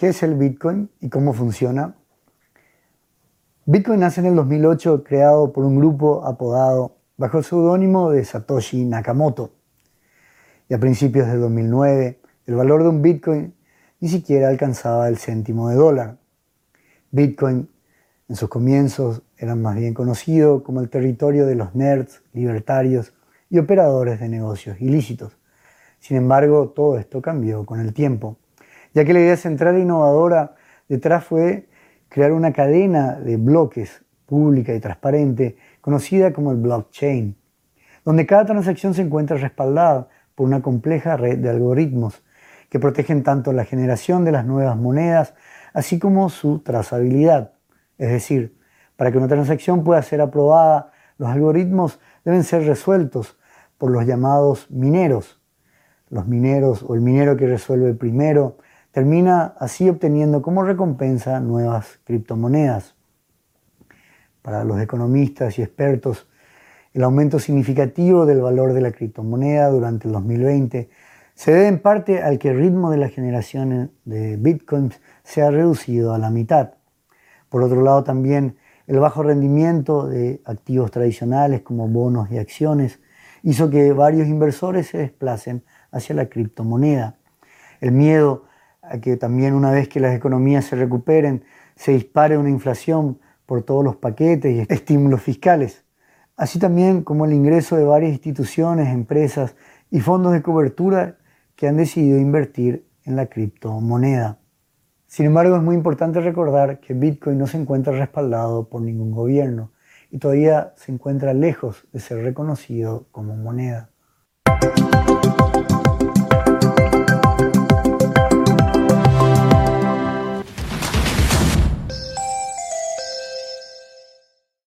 ¿Qué es el Bitcoin y cómo funciona? Bitcoin nace en el 2008 creado por un grupo apodado bajo el seudónimo de Satoshi Nakamoto. Y a principios de 2009 el valor de un Bitcoin ni siquiera alcanzaba el céntimo de dólar. Bitcoin en sus comienzos era más bien conocido como el territorio de los nerds, libertarios y operadores de negocios ilícitos. Sin embargo, todo esto cambió con el tiempo, ya que la idea central e innovadora detrás fue crear una cadena de bloques pública y transparente conocida como el blockchain, donde cada transacción se encuentra respaldada por una compleja red de algoritmos que protegen tanto la generación de las nuevas monedas así como su trazabilidad. Es decir, para que una transacción pueda ser aprobada, los algoritmos deben ser resueltos por los llamados mineros. Los mineros o el minero que resuelve primero termina así obteniendo como recompensa nuevas criptomonedas. Para los economistas y expertos, el aumento significativo del valor de la criptomoneda durante el 2020 se debe en parte al que el ritmo de la generación de bitcoins se ha reducido a la mitad. Por otro lado, también el bajo rendimiento de activos tradicionales como bonos y acciones hizo que varios inversores se desplacen hacia la criptomoneda. El miedo a que también una vez que las economías se recuperen se dispare una inflación por todos los paquetes y estímulos fiscales, así también como el ingreso de varias instituciones, empresas y fondos de cobertura que han decidido invertir en la criptomoneda. Sin embargo, es muy importante recordar que Bitcoin no se encuentra respaldado por ningún gobierno y todavía se encuentra lejos de ser reconocido como moneda.